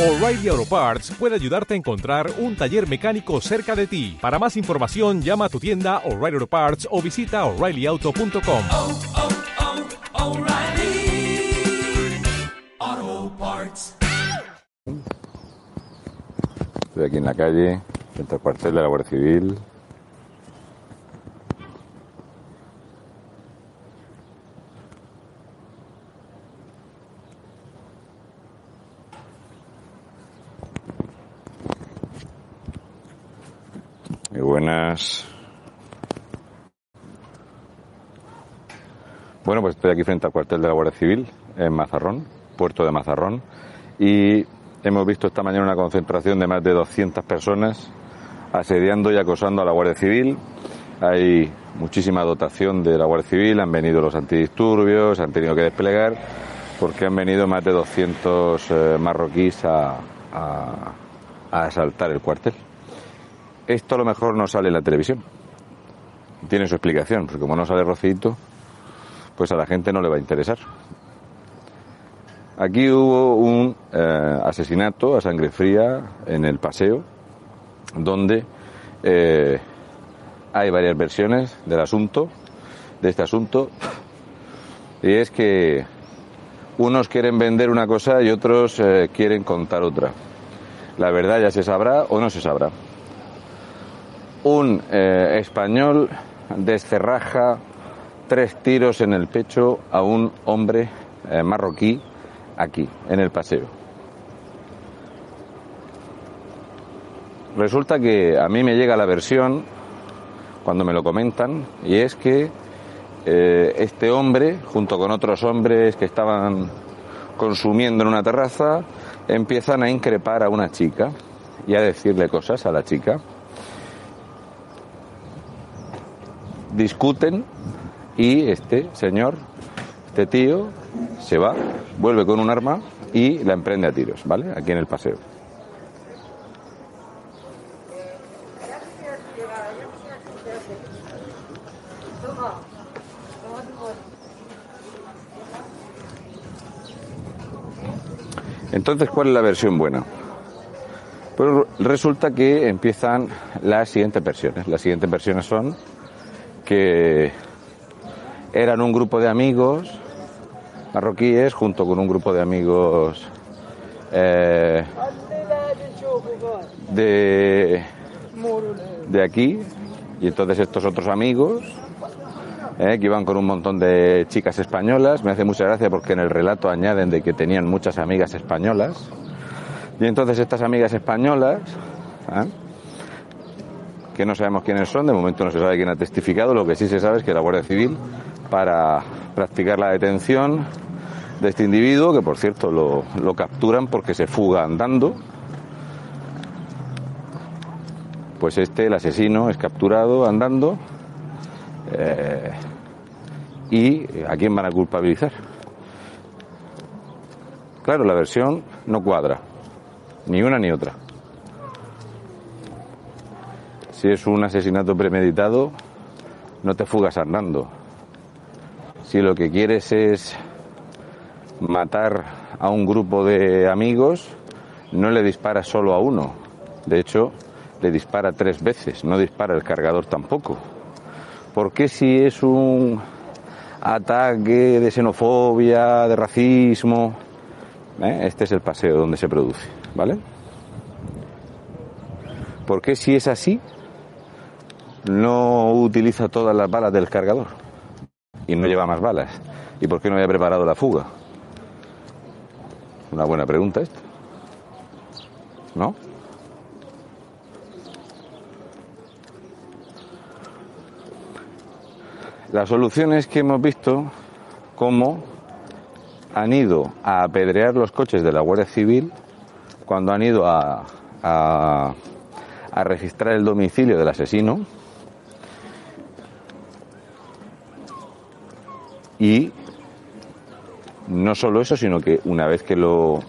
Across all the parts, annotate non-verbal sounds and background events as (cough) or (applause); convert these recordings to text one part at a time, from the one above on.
O'Reilly Auto Parts puede ayudarte a encontrar un taller mecánico cerca de ti. Para más información, llama a tu tienda O'Reilly Auto Parts o visita oreillyauto.com. oh, oh, Parts. Estoy aquí en la calle, frente al cuartel de la Guardia Civil. Muy buenas. Bueno, pues estoy aquí frente al cuartel de la Guardia Civil, en Mazarrón, puerto de Mazarrón, y hemos visto esta mañana una concentración de más de 200 personas asediando y acosando a la Guardia Civil. Hay muchísima dotación de la Guardia Civil, han venido los antidisturbios, han tenido que desplegar, porque han venido más de 200 eh, marroquíes a, asaltar el cuartel. Esto a lo mejor no sale en la televisión. Tiene su explicación, porque como no sale Rocito, pues a la gente no le va a interesar. Aquí hubo un eh, asesinato a sangre fría en el paseo, donde eh, hay varias versiones del asunto, de este asunto, y es que unos quieren vender una cosa y otros eh, quieren contar otra. La verdad ya se sabrá o no se sabrá. Un eh, español descerraja tres tiros en el pecho a un hombre eh, marroquí aquí, en el paseo. Resulta que a mí me llega la versión, cuando me lo comentan, y es que eh, este hombre, junto con otros hombres que estaban consumiendo en una terraza, empiezan a increpar a una chica y a decirle cosas a la chica. Discuten y este señor, este tío, se va, vuelve con un arma y la emprende a tiros, ¿vale? Aquí en el paseo. Entonces, ¿cuál es la versión buena? Pues resulta que empiezan las siguientes versiones. Las siguientes versiones son que eran un grupo de amigos marroquíes junto con un grupo de amigos eh, de, de aquí. Y entonces estos otros amigos eh, que iban con un montón de chicas españolas. Me hace mucha gracia porque en el relato añaden de que tenían muchas amigas españolas. Y entonces estas amigas españolas ¿eh? Que no sabemos quiénes son, de momento no se sabe quién ha testificado, lo que sí se sabe es que la Guardia Civil, para practicar la detención de este individuo, que por cierto lo, lo capturan porque se fuga andando, pues este, el asesino, es capturado andando, eh, y ¿a quién van a culpabilizar? Claro, la versión no cuadra, ni una ni otra. Si es un asesinato premeditado, no te fugas andando. Si lo que quieres es matar a un grupo de amigos, no le disparas solo a uno. De hecho, le dispara tres veces, no dispara el cargador tampoco. ¿Por qué si es un ataque de xenofobia, de racismo? ¿eh? Este es el paseo donde se produce, ¿vale? ¿Por qué si es así, no utiliza todas las balas del cargador y no lleva más balas? ¿Y por qué no había preparado la fuga? Una buena pregunta esta. ¿No? La solución es que hemos visto cómo han ido a apedrear los coches de la Guardia Civil cuando han ido a, a registrar el domicilio del asesino y no solo eso, sino que una vez que lo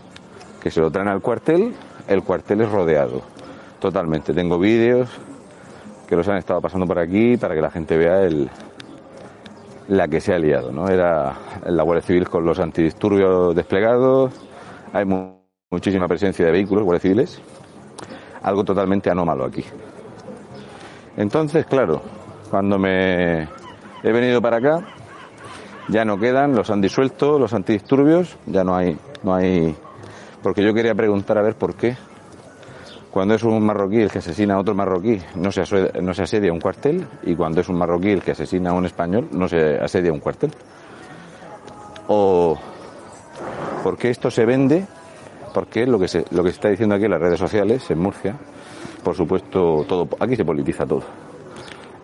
que se lo traen al cuartel, el cuartel es rodeado totalmente. Tengo vídeos que los han estado pasando por aquí para que la gente vea el, la que se ha liado, ¿no? Era la Guardia Civil con los antidisturbios desplegados, hay mu- muchísima presencia de vehículos, guardias civiles, algo totalmente anómalo aquí. Entonces, claro, cuando me he venido para acá, ya no quedan, los han disuelto, los antidisturbios, ya no hay, no hay, porque yo quería preguntar a ver por qué cuando es un marroquí el que asesina a otro marroquí no se, asedia, no se asedia un cuartel y cuando es un marroquí el que asesina a un español no se asedia un cuartel. O porque esto se vende, porque lo que se, lo que se está diciendo aquí en las redes sociales, en Murcia, por supuesto, todo, aquí se politiza todo,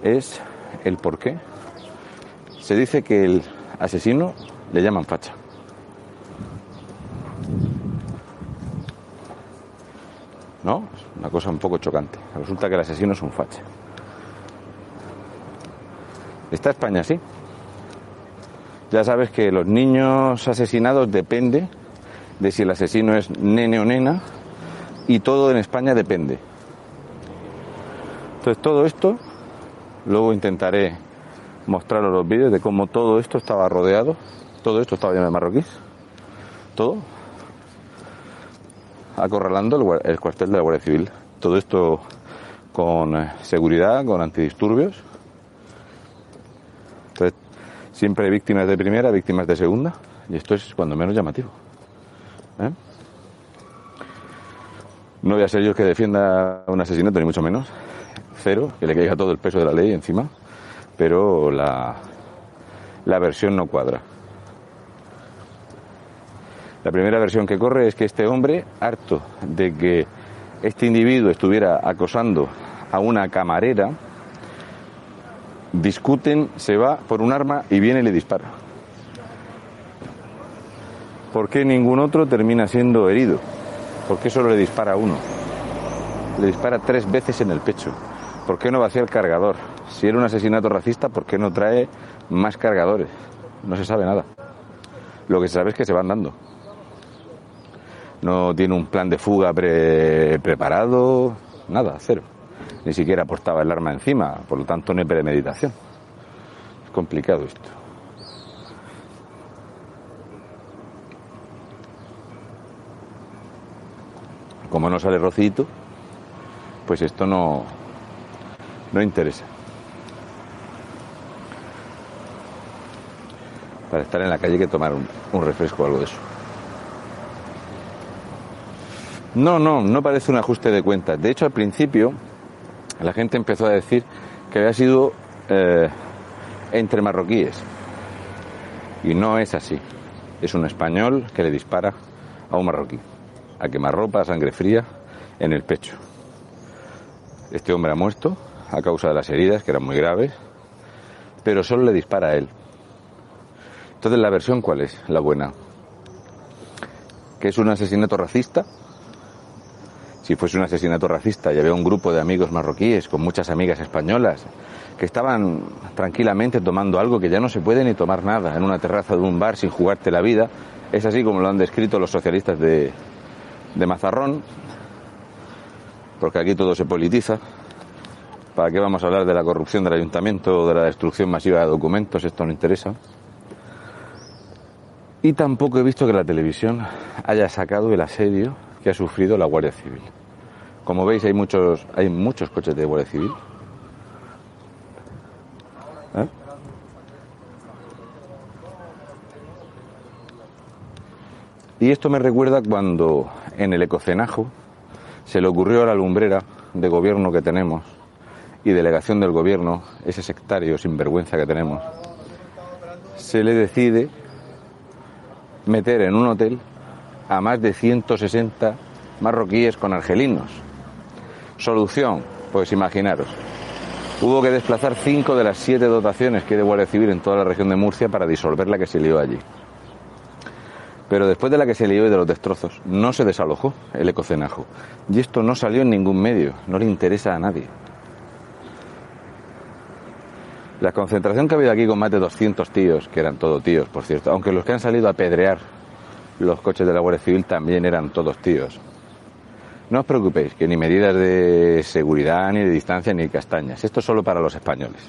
es el por qué. Se dice que el asesino le llaman facha. ¿No? Una cosa un poco chocante. Resulta que el asesino es un facha. ¿Está España así? Ya sabes que los niños asesinados depende de si el asesino es nene o nena y todo en España depende. Entonces todo esto, luego intentaré mostraros los vídeos de cómo todo esto estaba rodeado, todo esto estaba lleno de marroquíes, todo, acorralando el, cuartel de la Guardia Civil. Todo esto con eh, seguridad, con antidisturbios. Entonces, siempre víctimas de primera, víctimas de segunda, y esto es cuando menos llamativo. ¿eh? No voy a ser yo que defienda un asesinato, ni mucho menos. Cero, que le caiga todo el peso de la ley encima. Pero la, la versión no cuadra. La primera versión que corre es que este hombre, harto de que este individuo estuviera acosando a una camarera, discuten, se va por un arma y viene y le dispara. ¿Por qué ningún otro termina siendo herido? ¿Por qué solo le dispara uno? Le dispara tres veces en el pecho. ¿Por qué no vacía el cargador? Si era un asesinato racista, ¿por qué no trae más cargadores? No se sabe nada. Lo que se sabe es que se van dando. No tiene un plan de fuga pre- preparado, nada, cero. Ni siquiera portaba el arma encima, por lo tanto no hay premeditación. Es complicado esto. Como no sale rocito, pues esto no, no interesa. Para estar en la calle que tomar un, un refresco o algo de eso. No, no, no parece un ajuste de cuentas. De hecho, al principio la gente empezó a decir que había sido eh, entre marroquíes. Y no es así. Es un español que le dispara a un marroquí. A quemarropa, a sangre fría, en el pecho. Este hombre ha muerto a causa de las heridas, que eran muy graves, pero solo le dispara a él. Entonces, ¿la versión cuál es? La buena. ¿Que es un asesinato racista? Si fuese un asesinato racista y había un grupo de amigos marroquíes con muchas amigas españolas que estaban tranquilamente tomando algo que ya no se puede ni tomar nada en una terraza de un bar sin jugarte la vida, es así como lo han descrito los socialistas de, de Mazarrón, porque aquí todo se politiza. ¿Para qué vamos a hablar de la corrupción del ayuntamiento o de la destrucción masiva de documentos? Esto no interesa. Y tampoco he visto que la televisión haya sacado el asedio que ha sufrido la Guardia Civil. Como veis, hay muchos, hay muchos coches de Guardia Civil. ¿Eh? Y esto me recuerda cuando en el ecocenajo se le ocurrió a la lumbrera de gobierno que tenemos y delegación del gobierno, ese sectario sinvergüenza que tenemos, se le decide meter en un hotel a más de 160 marroquíes con argelinos. Solución, pues imaginaros, hubo que desplazar cinco de las siete dotaciones que hay de Guardia Civil en toda la región de Murcia para disolver la que se lió allí. Pero después de la que se lió y de los destrozos, no se desalojó el ecocenajo. Y esto no salió en ningún medio, no le interesa a nadie. La concentración que ha habido aquí con más de 200 tíos, que eran todos tíos, por cierto, aunque los que han salido a pedrear los coches de la Guardia Civil también eran todos tíos. No os preocupéis, que ni medidas de seguridad, ni de distancia, ni castañas. Esto es solo para los españoles.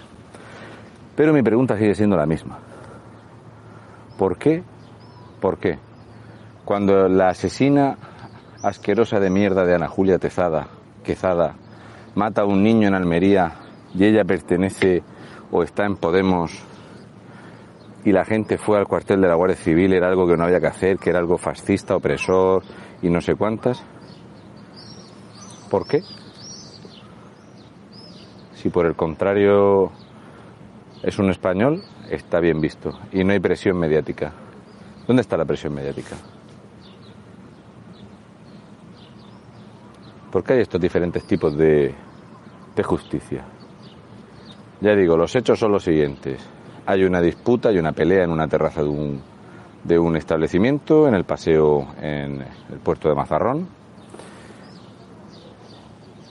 Pero mi pregunta sigue siendo la misma. ¿Por qué? ¿Por qué? Cuando la asesina asquerosa de mierda de Ana Julia Tezada, Quezada, mata a un niño en Almería y ella pertenece o está en Podemos y la gente fue al cuartel de la Guardia Civil, era algo que no había que hacer, que era algo fascista, opresor y no sé cuántas. ¿Por qué? Si por el contrario es un español, está bien visto y no hay presión mediática. ¿Dónde está la presión mediática? ¿Por qué hay estos diferentes tipos de, de justicia? Ya digo, los hechos son los siguientes. Hay una disputa, hay una pelea en una terraza de un, de un establecimiento, en el paseo en el puerto de Mazarrón.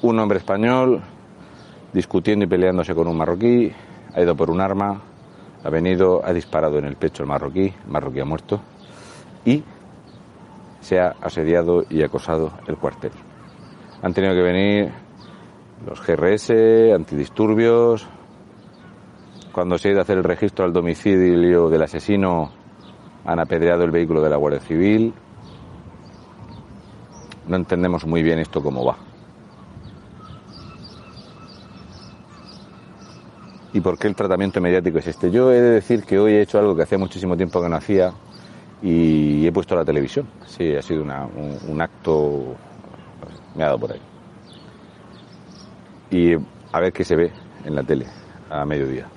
Un hombre español discutiendo y peleándose con un marroquí, ha ido por un arma, ha venido, ha disparado en el pecho al marroquí, el marroquí ha muerto y se ha asediado y acosado el cuartel. Han tenido que venir los GRS, antidisturbios. Cuando se ha ido a hacer el registro al domicilio del asesino, han apedreado el vehículo de la Guardia Civil. No entendemos muy bien esto cómo va. ¿Y por qué el tratamiento mediático es este? Yo he de decir que hoy he hecho algo que hacía muchísimo tiempo que no hacía y he puesto la televisión. Sí, ha sido un, un acto me ha dado por ahí. Y a ver qué se ve en la tele a mediodía.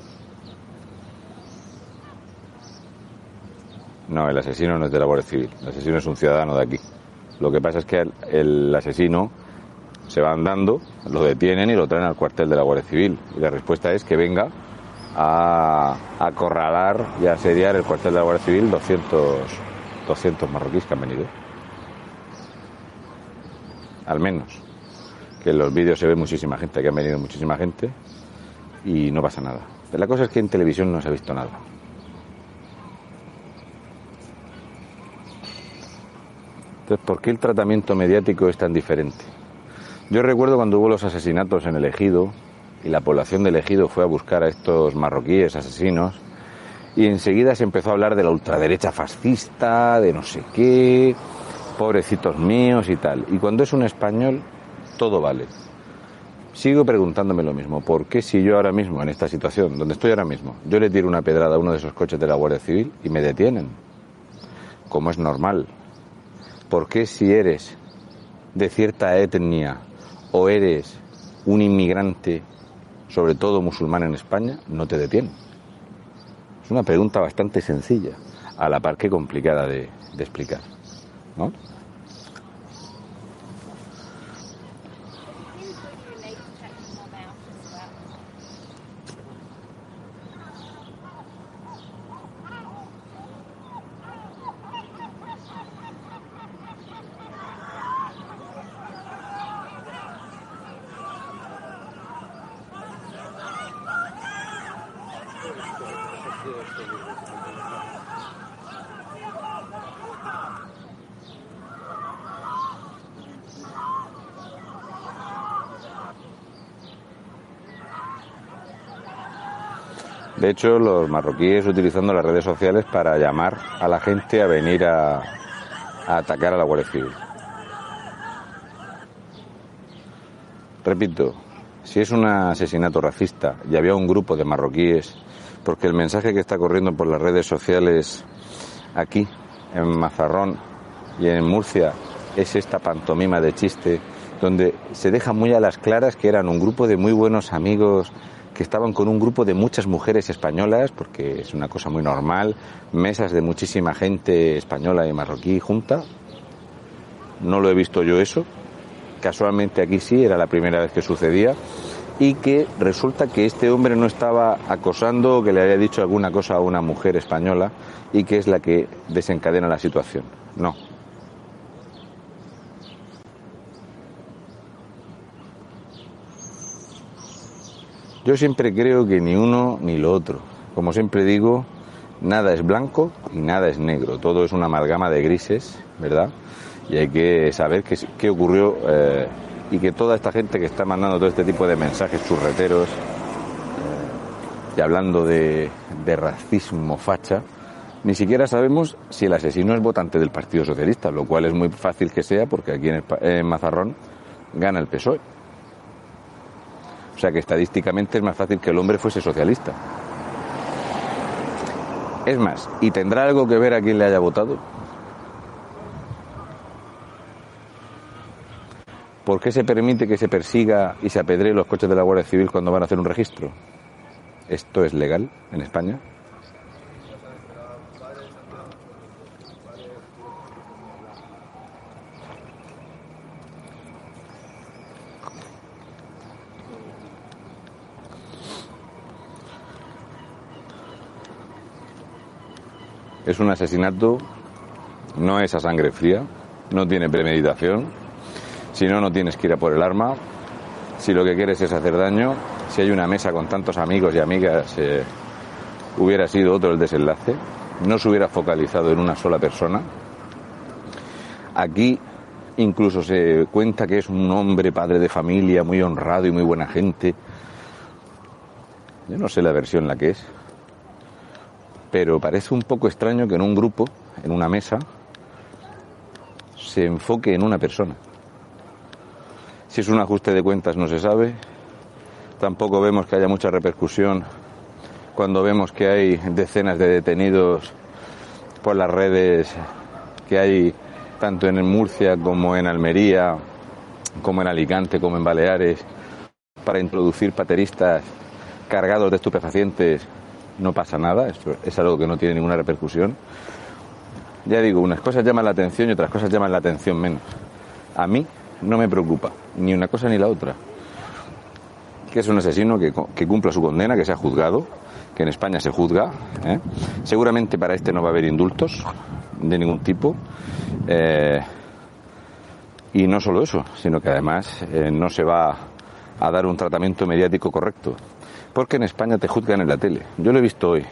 No, el asesino no es de la Guardia Civil, el asesino es un ciudadano de aquí. Lo que pasa es que el, asesino se va andando, lo detienen y lo traen al cuartel de la Guardia Civil. Y la respuesta es que venga a acorralar y a asediar el cuartel de la Guardia Civil 200, 200 marroquíes que han venido al menos. Que en los vídeos se ve muchísima gente, que han venido muchísima gente y no pasa nada. Pero la cosa es que en televisión no se ha visto nada. Entonces, ¿por qué el tratamiento mediático es tan diferente? Yo recuerdo cuando hubo los asesinatos en el Ejido y la población del Ejido fue a buscar a estos marroquíes asesinos y enseguida se empezó a hablar de la ultraderecha fascista, de no sé qué, pobrecitos míos y tal. Y cuando es un español, todo vale. Sigo preguntándome lo mismo. ¿Por qué si yo ahora mismo, en esta situación, donde estoy ahora mismo, yo le tiro una pedrada a uno de esos coches de la Guardia Civil y me detienen? Como es normal. ¿Por qué si eres de cierta etnia o eres un inmigrante, sobre todo musulmán en España, no te detienen? Es una pregunta bastante sencilla, a la par que complicada de, explicar. ¿no? De hecho, los marroquíes utilizando las redes sociales para llamar a la gente a venir a, atacar a la Guardia Civil. Repito, si es un asesinato racista y había un grupo de marroquíes, porque el mensaje que está corriendo por las redes sociales aquí, en Mazarrón y en Murcia, es esta pantomima de chiste, donde se deja muy a las claras que eran un grupo de muy buenos amigos que estaban con un grupo de muchas mujeres españolas, porque es una cosa muy normal, mesas de muchísima gente española y marroquí junta. No lo he visto yo eso. Casualmente aquí sí, era la primera vez que sucedía. Y que resulta que este hombre no estaba acosando o que le había dicho alguna cosa a una mujer española y que es la que desencadena la situación. No, Yo siempre creo que ni uno ni lo otro. Como siempre digo, nada es blanco y nada es negro. Todo es una amalgama de grises, ¿verdad? Y hay que saber qué, ocurrió eh, y que toda esta gente que está mandando todo este tipo de mensajes churreteros eh, y hablando de, racismo facha, Ni siquiera sabemos si el asesino es votante del Partido Socialista, lo cual es muy fácil que sea porque aquí en Mazarrón gana el PSOE. O sea que estadísticamente es más fácil que el hombre fuese socialista. Es más, ¿y tendrá algo que ver a quien le haya votado? ¿Por qué se permite que se persiga y se apedree los coches de la Guardia Civil cuando van a hacer un registro? ¿Esto es legal en España? Es un asesinato, no es a sangre fría, no tiene premeditación. Si no, no tienes que ir a por el arma. Si lo que quieres es hacer daño, si hay una mesa con tantos amigos y amigas, eh, hubiera sido otro el desenlace. No se hubiera focalizado en una sola persona. Aquí incluso se cuenta que es un hombre padre de familia, muy honrado y muy buena gente. Yo no sé la versión la que es, pero parece un poco extraño que en un grupo, en una mesa, se enfoque en una persona. Si es un ajuste de cuentas no se sabe. Tampoco vemos que haya mucha repercusión cuando vemos que hay decenas de detenidos por las redes que hay tanto en Murcia como en Almería, como en Alicante, como en Baleares, para introducir pateristas cargados de estupefacientes no pasa nada, esto es algo que no tiene ninguna repercusión. Ya digo, unas cosas llaman la atención y otras cosas llaman la atención menos. A mí no me preocupa, ni una cosa ni la otra. Que es un asesino que, cumpla su condena, que sea juzgado, que en España se juzga. ¿eh? Seguramente para este no va a haber indultos de ningún tipo. Eh, y no solo eso, sino que además eh, no se va a dar un tratamiento mediático correcto porque en España te juzgan en la tele. Yo lo he visto hoy.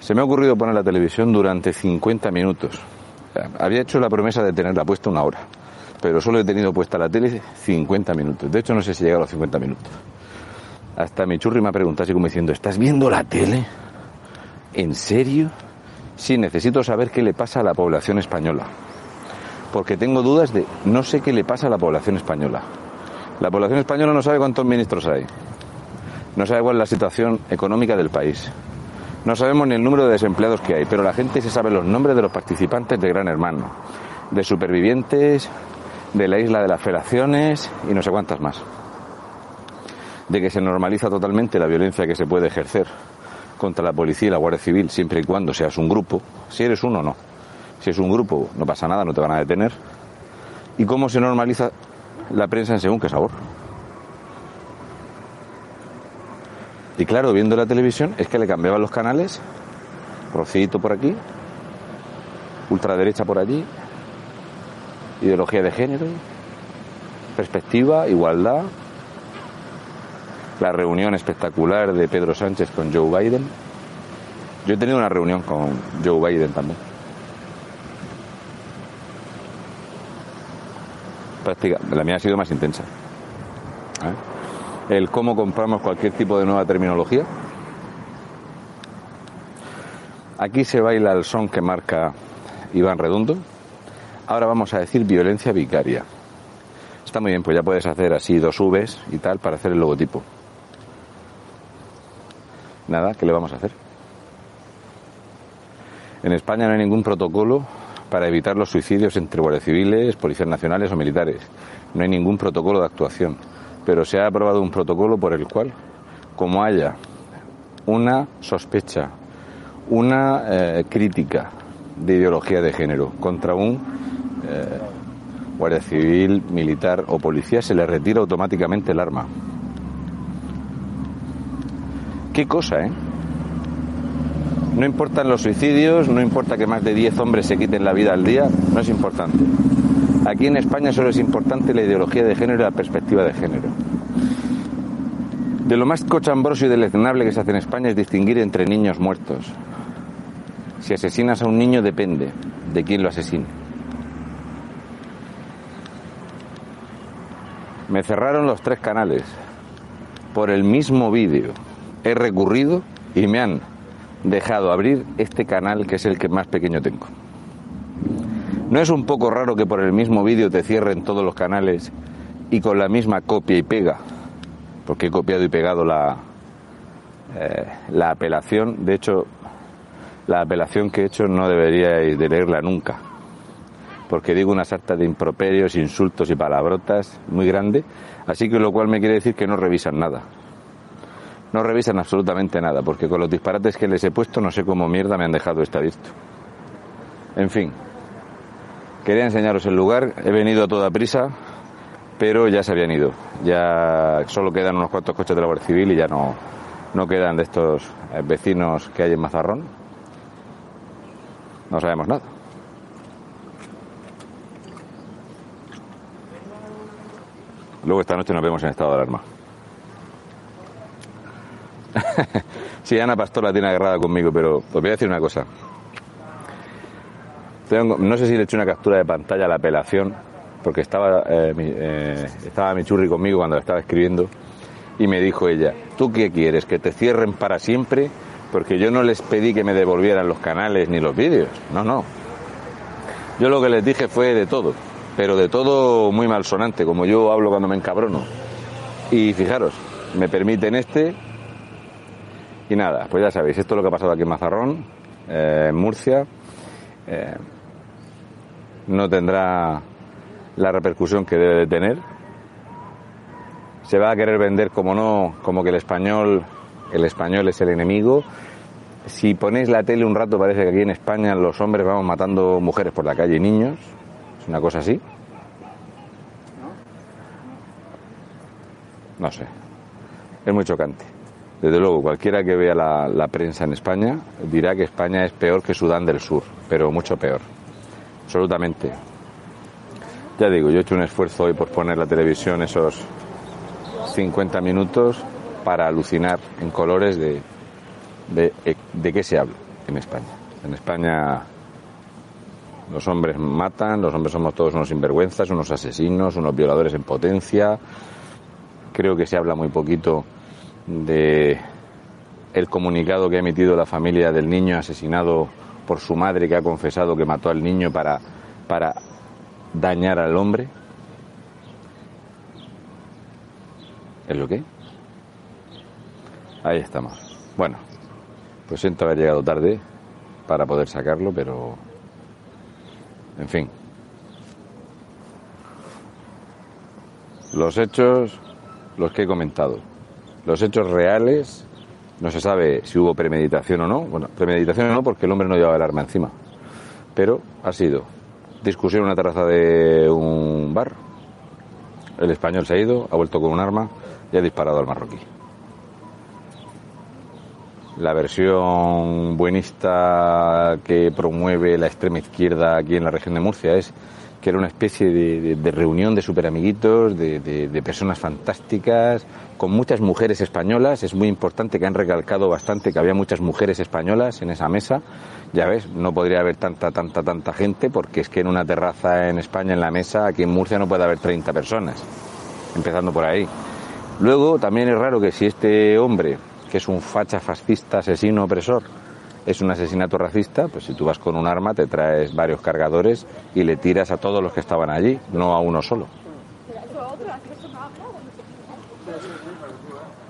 Se me ha ocurrido poner la televisión durante 50 minutos. Había hecho la promesa de tenerla puesta una hora, pero solo he tenido puesta la tele 50 minutos. De hecho, no sé si llega a los 50 minutos. Hasta mi churri me ha preguntado así como diciendo, ¿estás viendo la tele? ¿En serio? Sí, necesito saber qué le pasa a la población española. Porque tengo dudas de, no sé qué le pasa a la población española. La población española no sabe cuántos ministros hay. No sabe cuál es la situación económica del país. No sabemos ni el número de desempleados que hay, pero la gente se sabe los nombres de los participantes de Gran Hermano, de supervivientes, de la isla de las federaciones y no sé cuántas más. De que se normaliza totalmente la violencia que se puede ejercer contra la policía y la Guardia Civil siempre y cuando seas un grupo. Si eres uno, no. Si es un grupo, no pasa nada, no te van a detener. Y cómo se normaliza la prensa en según qué sabor. Y claro, viendo la televisión es que le cambiaban los canales, Rocito por aquí, ultraderecha por allí, ideología de género, perspectiva, igualdad, la reunión espectacular de Pedro Sánchez con Joe Biden. Yo he tenido una reunión con Joe Biden también. Práctica, la mía ha sido más intensa. ¿Eh? El cómo compramos cualquier tipo de nueva terminología. Aquí se baila el son que marca Iván Redondo. Ahora vamos a decir violencia vicaria. Está muy bien, pues ya puedes hacer así dos Vs y tal para hacer el logotipo. Nada, ¿qué le vamos a hacer? En España no hay ningún protocolo para evitar los suicidios entre guardias civiles, policías nacionales o militares. No hay ningún protocolo de actuación. Pero se ha aprobado un protocolo por el cual, como haya una sospecha, una eh, crítica de ideología de género contra un eh, guardia civil, militar o policía, se le retira automáticamente el arma. Qué cosa, ¿eh? No importan los suicidios, no importa que más de 10 hombres se quiten la vida al día, no es importante. Aquí en España solo es importante la ideología de género y la perspectiva de género. De lo más cochambroso y deleznable que se hace en España es distinguir entre niños muertos. Si asesinas a un niño depende de quién lo asesine. Me cerraron los tres canales por el mismo vídeo. He recurrido y me han dejado abrir este canal que es el que más pequeño tengo. ¿No es un poco raro que por el mismo vídeo te cierren todos los canales y con la misma copia y pega? Porque he copiado y pegado la, eh, la apelación. De hecho, la apelación que he hecho no debería de leerla nunca. Porque digo una sarta de improperios, insultos y palabrotas muy grande. Así que lo cual me quiere decir que no revisan nada. No revisan absolutamente nada, porque con los disparates que les he puesto no sé cómo mierda me han dejado esto abierto. En fin, quería enseñaros el lugar, he venido a toda prisa, pero ya se habían ido. Ya solo quedan unos cuantos coches de la Guardia Civil y ya no, no quedan de estos eh, vecinos que hay en Mazarrón. No sabemos nada. Luego esta noche nos vemos en estado de alarma. (laughs) sí, Ana Pastor la tiene agarrada conmigo, pero os voy a decir una cosa. No sé si le he hecho una captura de pantalla a la apelación, porque estaba, eh, mi, eh, estaba mi churri conmigo cuando estaba escribiendo, y me dijo ella, ¿tú qué quieres? ¿Que te cierren para siempre? Porque yo no les pedí que me devolvieran los canales ni los vídeos. No, no. Yo lo que les dije fue de todo, pero de todo muy malsonante, como yo hablo cuando me encabrono. Y fijaros, me permiten este, y nada, pues ya sabéis, esto es lo que ha pasado aquí en Mazarrón, eh, en Murcia. Eh, no tendrá la repercusión que debe de tener. Se va a querer vender como no, como que el español, el español es el enemigo. Si ponéis la tele un rato parece que aquí en España los hombres vamos matando mujeres por la calle y niños. Es una cosa así. No sé. Es muy chocante. Desde luego, cualquiera que vea la, la prensa en España dirá que España es peor que Sudán del Sur, pero mucho peor. Absolutamente. Ya digo, yo he hecho un esfuerzo hoy por poner la televisión esos 50 minutos para alucinar en colores de, de, de qué se habla en España. En España los hombres matan, los hombres somos todos unos sinvergüenzas, unos asesinos, unos violadores en potencia. Creo que se habla muy poquito de el comunicado que ha emitido la familia del niño asesinado por su madre que ha confesado que mató al niño para, para dañar al hombre. ¿Es lo que? Ahí estamos. Bueno, pues siento haber llegado tarde para poder sacarlo, pero en fin. Los hechos, los que he comentado. Los hechos reales, no se sabe si hubo premeditación o no. Bueno, premeditación o no, porque el hombre no llevaba el arma encima. Pero ha sido discusión en una terraza de un bar. El español se ha ido, ha vuelto con un arma y ha disparado al marroquí. La versión buenista que promueve la extrema izquierda aquí en la región de Murcia es que era una especie de, de- reunión de superamiguitos, de, de, de personas fantásticas, con muchas mujeres españolas. Es muy importante que han recalcado bastante que había muchas mujeres españolas en esa mesa. Ya ves, no podría haber tanta, tanta, tanta gente porque es que en una terraza en España, en la mesa, aquí en Murcia no puede haber 30 personas. Empezando por ahí. Luego, también es raro que si este hombre, que es un facha fascista, asesino, opresor, es un asesinato racista, pues si tú vas con un arma te traes varios cargadores y le tiras a todos los que estaban allí, no a uno solo.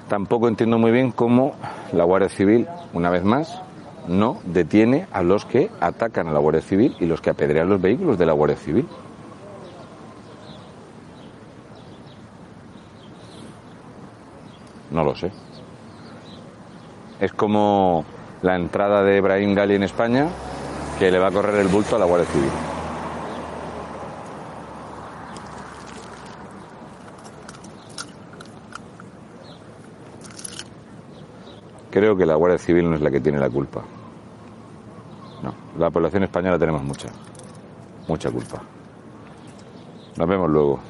Tampoco entiendo muy bien cómo la Guardia Civil, una vez más, no detiene a los que atacan a la Guardia Civil y los que apedrean los vehículos de la Guardia Civil. No lo sé. Es como la entrada de Ibrahim Gali en España, que le va a correr el bulto a la Guardia Civil. Creo que la Guardia Civil no es la que tiene la culpa. No, la población española tenemos mucha, mucha culpa. Nos vemos luego.